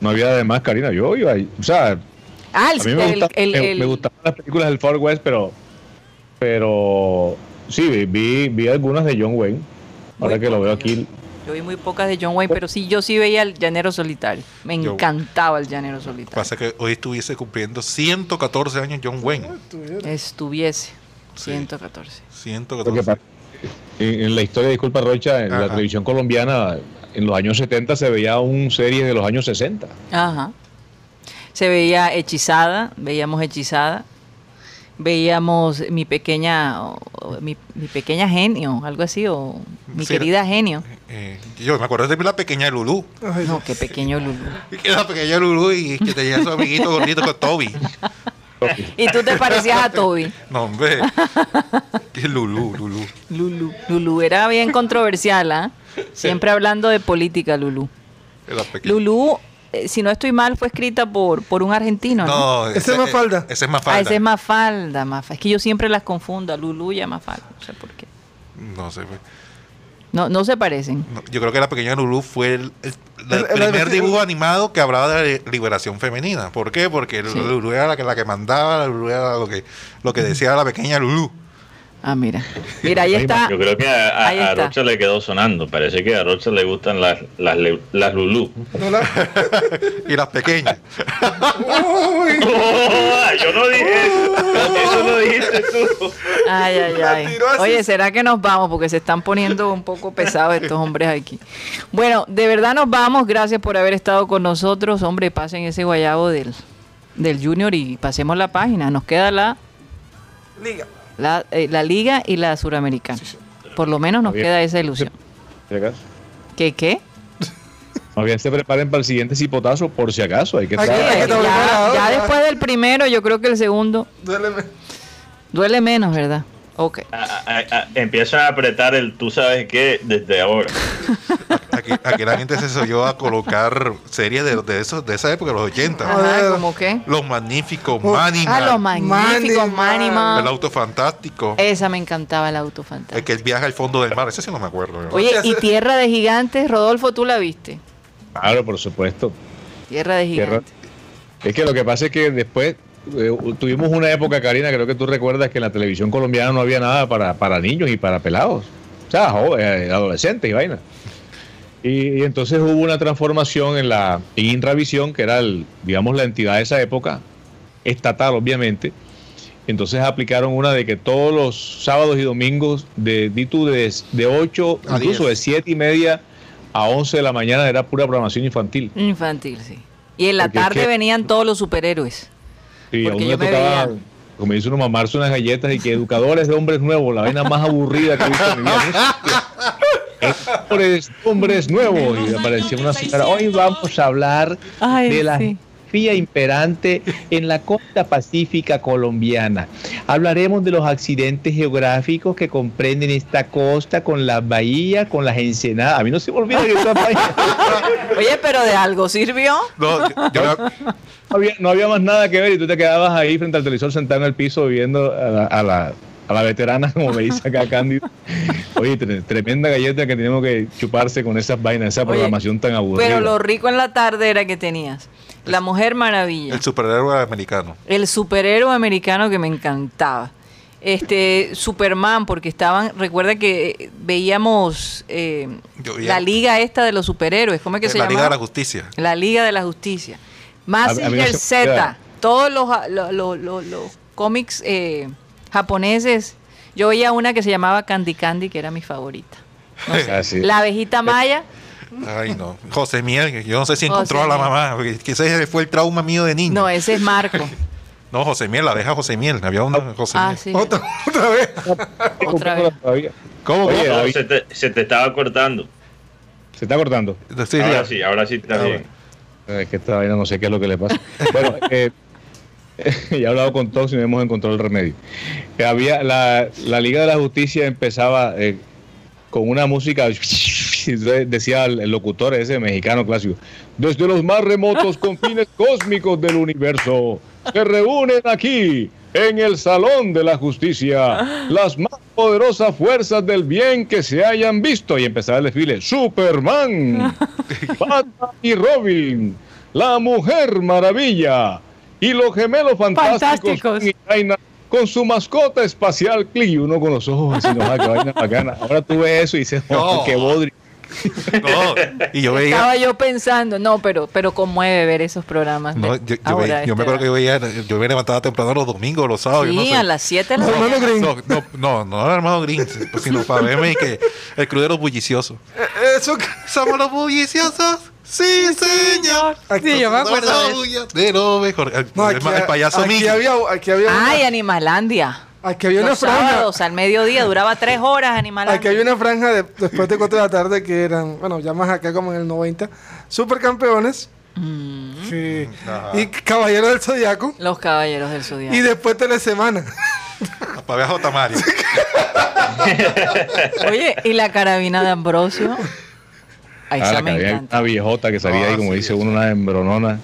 no había además, Karina. Yo iba, ahí. o sea, Ah, a el, mí me, el- gusta- el- me- el- me gustaban las películas del Far West, pero, pero sí, vi- vi, vi algunas de John Wayne. Ahora que lo veo aquí, Yo vi muy pocas de John Wayne, pero sí, yo sí veía el Llanero Solitario. Me encantaba el Llanero Solitario. Pasa que hoy estuviese cumpliendo 114 años John Wayne. Estuviese. Sí. 114. lo que 114. pasa- en, en la historia, disculpa Rocha, en la Ajá. televisión colombiana, en los años 70 se veía un serie de los años 60. Ajá. Se veía hechizada, veíamos hechizada. Veíamos mi pequeña, mi, mi pequeña genio, algo así, o mi Sí, querida genio. Eh, yo me acuerdo de la pequeña Lulú. Ay, No, qué pequeño Lulu. Que la pequeña Lulú y que tenía su amiguito gordito con Toby. Y tú te parecías a Toby. No, hombre. Lulú, Lulú. Lulu. Lulu era bien controversial, ¿ah? Siempre hablando de política. Lulu, eh, si no estoy mal, fue escrita por, por un argentino, ¿no? No, Ese es Mafalda. Ese es Mafalda. Ah, ese es Mafalda, Mafalda. Es que yo siempre las confundo, a Lulu y a Mafalda. No sé por qué. No sé. pues. No, no se parecen. No, yo creo que la pequeña Lulú fue el, el- el El- el- primer el- dibujo animado que hablaba de liberación femenina. ¿Por qué? Porque Sí. Lulú era la que, la que mandaba, la Lulú era lo que, lo que decía la pequeña Lulú. Ah, mira. Mira, ahí está. Yo creo que a, a-. Rocha le quedó sonando. Parece que a Rocha le gustan las, las, Lulú. no la- Y las pequeñas. Uy, yo no dije eso. Eso lo dijiste tú. Ay, ay, ay. Oye, ¿será que nos vamos? Porque se están poniendo un poco pesados estos hombres aquí. Bueno, de verdad nos vamos. Gracias por haber estado con nosotros. Hombre, pasen ese guayabo del, del Junior y pasemos la página. Nos queda la, Liga. La, eh, la Liga y la Suramericana. Por lo menos nos Bien. queda esa ilusión. Acaso. ¿Qué qué? Más bien se preparen para el siguiente cipotazo, por si acaso. Hay que estar- hay que estar ya, preparado, ya ya. después del primero, yo creo que el segundo duele menos, ¿verdad? Ok. A- a- a- empiezan a apretar el tú sabes qué desde ahora. Aquí, aquí la gente se soyó a colocar series de, de, esos, de esa época, los 80. A Ajá. ¿cómo qué? Los magníficos, Oh, Manimal, Ah, los magníficos, Manimal. el auto fantástico, Esa me encantaba el auto el fantástico. que viaja al fondo del mar, ese sí no me acuerdo. Oye, y Tierra de Gigantes, Rodolfo, ¿tú la viste? Claro, por supuesto. Tierra de Gigantes. Es que lo que pasa es que después eh, tuvimos una época, Karina, creo que tú recuerdas que en la televisión colombiana no había nada para, para niños y para pelados. O sea, jo- eh, adolescentes y vaina. Y, y entonces hubo una transformación en la en Intravisión, que era, el, digamos, la entidad de esa época, estatal, obviamente. Entonces aplicaron una de que todos los sábados y domingos, de, di tú, de, de 8, A incluso 10. de 7 y media a 11 de la mañana, era pura programación infantil. Infantil, sí. Y en la Porque es tarde que- venían todos los superhéroes. Sí, a Porque uno yo le me tocaba, veía. como dice uno, mamarse unas galletas y que educadores de hombres nuevos, la vaina más aburrida que he visto en mi vida. De hombres nuevos. Y aparecía una señora, hoy vamos a hablar Ay, de la sí. geografía imperante en la costa pacífica colombiana. Hablaremos de los accidentes geográficos que comprenden esta costa con las bahías, con las ensenadas. A mí no se me olvida que esta bahía- Oye, pero de algo sirvió. No, yo- yo me- no había, no había más nada que ver y tú te quedabas ahí frente al televisor sentado en el piso viendo a la, a la, a la veterana, como me dice acá Cándido. Oye, tre- tremenda galleta que tenemos que chuparse con esas vainas, esa Oye, programación tan aburrida. Pero lo rico en la tarde era que tenías La Mujer Maravilla, el superhéroe americano. el superhéroe americano que me encantaba. Este Superman, porque estaban, recuerda que veíamos eh, Yo veía- la liga esta de los superhéroes, ¿cómo es que Eh, se la llama? Liga de la Justicia. La Liga de la Justicia. Se- Z, todos los, los, los- los- los cómics eh, japoneses. Yo veía una que se llamaba Candy Candy, que era mi favorita. Ah, sí. La abejita maya. Ay, no. José Miel, yo no sé si encontró José a la Miel. mamá, porque que ese fue el trauma mío de niño. No, ese es Marco. No, José Miel, la deja José Miel. Había una José Ah, Miel. sí. Otra, otra vez. Otra vez. Todavía. ¿Cómo? Oye? No, se, te, se te estaba cortando. se está cortando. Sí, ahora ya. sí, ahora sí está Ah, bien. Es que esta vaina no sé qué es lo que le pasa. Bueno, eh, ya he hablado con todos y no hemos encontrado el remedio. Eh, había la, la Liga de la Justicia empezaba eh, con una música, decía el, el locutor ese mexicano clásico, desde los más remotos confines cósmicos del universo, se reúnen aquí. En el Salón de la Justicia, las más poderosas fuerzas del bien que se hayan visto. Y empezaba el desfile. Superman, Batman y Robin, la Mujer Maravilla y los gemelos fantásticos, con su mascota espacial Click y uno con los ojos así, no, qué vaina bacana. Ahora tú ves eso y dices, oh, No. qué bodri. No, y yo veía. Estaba yo pensando, no, pero, pero conmueve ver esos programas. de No, yo, veía- yo me este, acuerdo que yo veía, yo me levantaba temprano los domingos, los sábados. Sí, no sé. a las 7 de la mañana. No, no, no, no era hermano Green, sino para verme y que el crudero bullicioso. Eh, Eso que- ¿Somos los bulliciosos? Sí, señor. Sí, yo me acuerdo de lo mejor. El, No, el- aquí, el payaso aquí Mickey. había, aquí había una, Ay, Animalandia. aquí había una Los franja. sábados al mediodía, duraba tres horas Animalandia. Aquí había una franja de- después de 4 de la tarde que eran, bueno, ya más acá como en el 90, supercampeones. Mm. Sí. Ajá. Y Caballeros del Zodiaco. Los Caballeros del Zodiaco. Y después Telesemana. Para ver a J. Mario. Oye, ¿y la carabina de Ambrosio? Ahí Ah, me había encanta. una viejota que salía Ah, ahí, como sí, dice sí. uno, una embronona.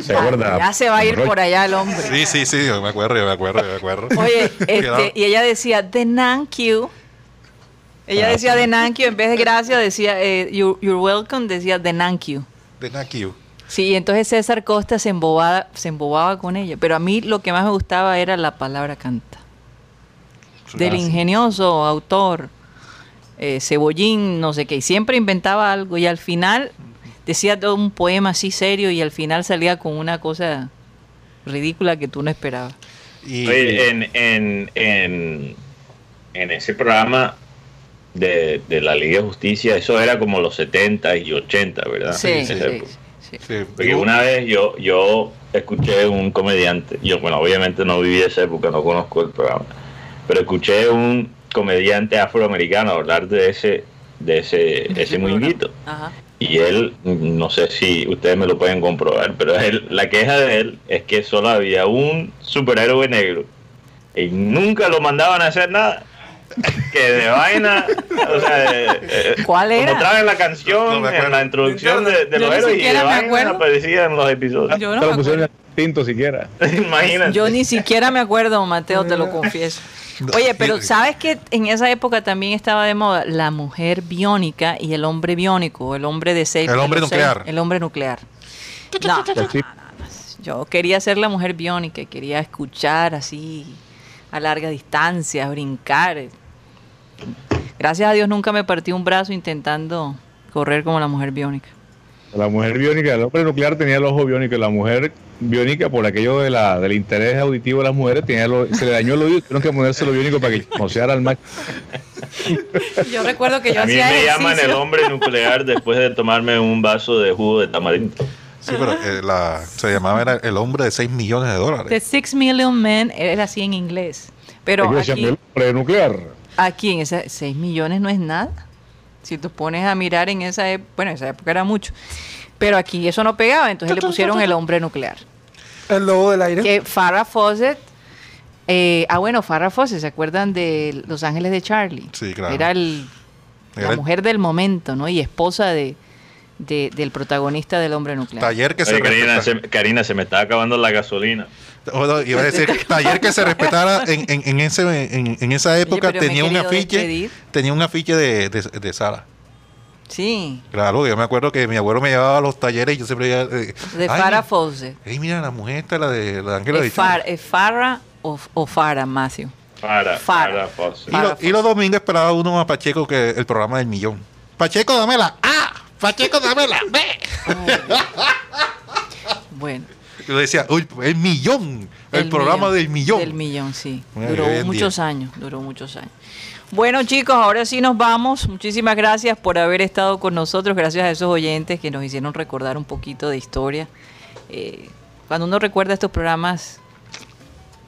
¿Se acuerda? Ya se va a ir por allá el hombre. Sí, sí, sí, yo me acuerdo, yo me acuerdo, yo me acuerdo. Oye, este, y ella decía, the thank you. Ella Ah, decía the thank you, en vez de gracias decía eh, you- you're welcome, decía the thank you. De Naki. Sí, y entonces César Costa se embobaba, se embobaba con ella. Pero a mí lo que más me gustaba era la palabra canta. Del Ah, ingenioso autor, eh, Cebollín, no sé qué. Y siempre inventaba algo y al final decía todo un poema así serio y al final salía con una cosa ridícula que tú no esperabas. Y, Oye, en, en, en, en ese programa de, de la Liga de Justicia, eso era como los 70 y 80, ¿verdad? Sí, En sí, esa época. sí. sí, Porque una vez yo, yo escuché un comediante, yo bueno, obviamente no viví esa época, no conozco el programa, pero escuché un comediante afroamericano hablar de ese, de ese, ese muñequito. Ajá. Y él, no sé si ustedes me lo pueden comprobar, pero él, la queja de él es que solo había un superhéroe negro y nunca lo mandaban a hacer nada. Que de vaina, o sea, eh, eh, ¿Cuál era? Como traen la canción No en la introducción de, los ni héroes y de me vaina acuerdo. aparecía en los episodios. Yo No me pusieron acuerdo. en el tinto siquiera. Imagínate. Yo ni siquiera me acuerdo, Mateo, te lo confieso. Oye, pero ¿sabes que en esa época también estaba de moda la mujer biónica y el hombre biónico, el hombre de seis El hombre nuclear. seis- el hombre nuclear. No. Yo quería ser la mujer biónica, quería escuchar así a larga distancia, brincar. Gracias a Dios nunca me partí un brazo intentando correr como la mujer biónica. La mujer biónica, el hombre nuclear tenía el ojo biónico, la mujer biónica, por aquello de la, del interés auditivo de las mujeres, tenía lo- se le dañó el oído, tuvieron que ponérselo biónico para que moseara al máximo. Yo recuerdo que yo A mí hacía me llaman el hombre nuclear después de tomarme un vaso de jugo de tamarindo. Sí, pero eh, la, se llamaba era el hombre de 6 millones de The dólares. Six Million Men era así en inglés. Pero Aquí el hombre nuclear. aquí en ese 6 millones no es nada. Si tú pones a mirar en esa época, bueno, en esa época era mucho. Pero aquí eso no pegaba, entonces le pusieron el hombre nuclear. El lobo del aire. Que Farrah Fawcett, eh, ah bueno, Farrah Fawcett, ¿se acuerdan de Los Ángeles de Charlie? Sí, claro. Era el, Era la el- mujer del momento, ¿no? Y esposa de, de- del protagonista del hombre nuclear. Taller que se Oye, Karina, se, Karina, se me está acabando la gasolina. O no, iba a decir, taller que se respetara en, en, en ese, en, en esa época tenía un afiche, despedir. tenía un afiche de, de, de Sara. Sí, Claro, yo me acuerdo que mi abuelo me llevaba a los talleres y yo siempre eh, de ay, Farrah Fawcett. Ey, mira, la mujer esta, la de la de Ángela de ¿Es, Far, Charlie. es Farrah o, o Farah? Para, Farah. para, Fawcett. Y, lo- y los domingos esperaba uno a Pacheco que el programa del millón. Pacheco, dámela. ¡Ah! Pacheco, dámela. ¡Ve! Bueno. Yo decía, uy, el millón. El, programa millón, del millón. Del millón, sí. Bueno, duró muchos día. años, duró muchos años. Bueno, chicos, ahora sí nos vamos. Muchísimas gracias por haber estado con nosotros. Gracias a esos oyentes que nos hicieron recordar un poquito de historia. Eh, cuando uno recuerda estos programas,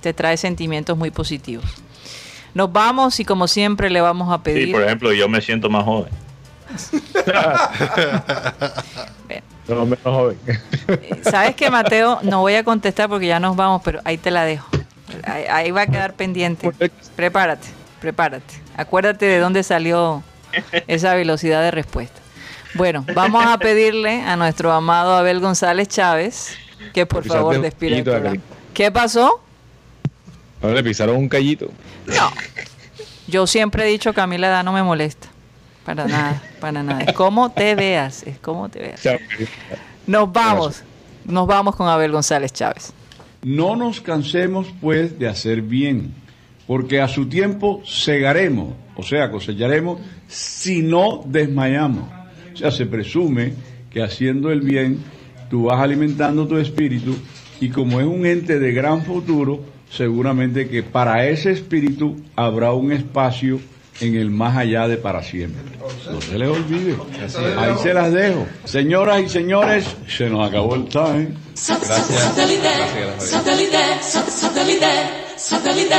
te trae sentimientos muy positivos. Nos vamos y como siempre le vamos a Sí, pedir... por ejemplo, yo me siento más joven. No, menos joven. eh, ¿Sabes qué, Mateo? No voy a contestar porque ya nos vamos, pero ahí te la dejo. Ahí, ahí va a quedar pendiente. Prepárate, prepárate. Acuérdate de dónde salió esa velocidad de respuesta. Bueno, vamos a pedirle a nuestro amado Abel González Chávez que por favor despida el programa. ¿Qué pasó? Le pisaron un callito. No. Yo siempre he dicho que a mí la edad no me molesta. Para nada, para nada. Es como te veas, es como te veas. Nos vamos, nos vamos con Abel González Chávez. No nos cansemos pues de hacer bien, porque a su tiempo segaremos, o sea, cosecharemos si no desmayamos. O sea, se presume que haciendo el bien tú vas alimentando tu espíritu y como es un ente de gran futuro, seguramente que para ese espíritu habrá un espacio en el más allá de para siempre. No se les olvide. Ahí se las dejo. Señoras y señores, se nos acabó el time. Satellite, satellite.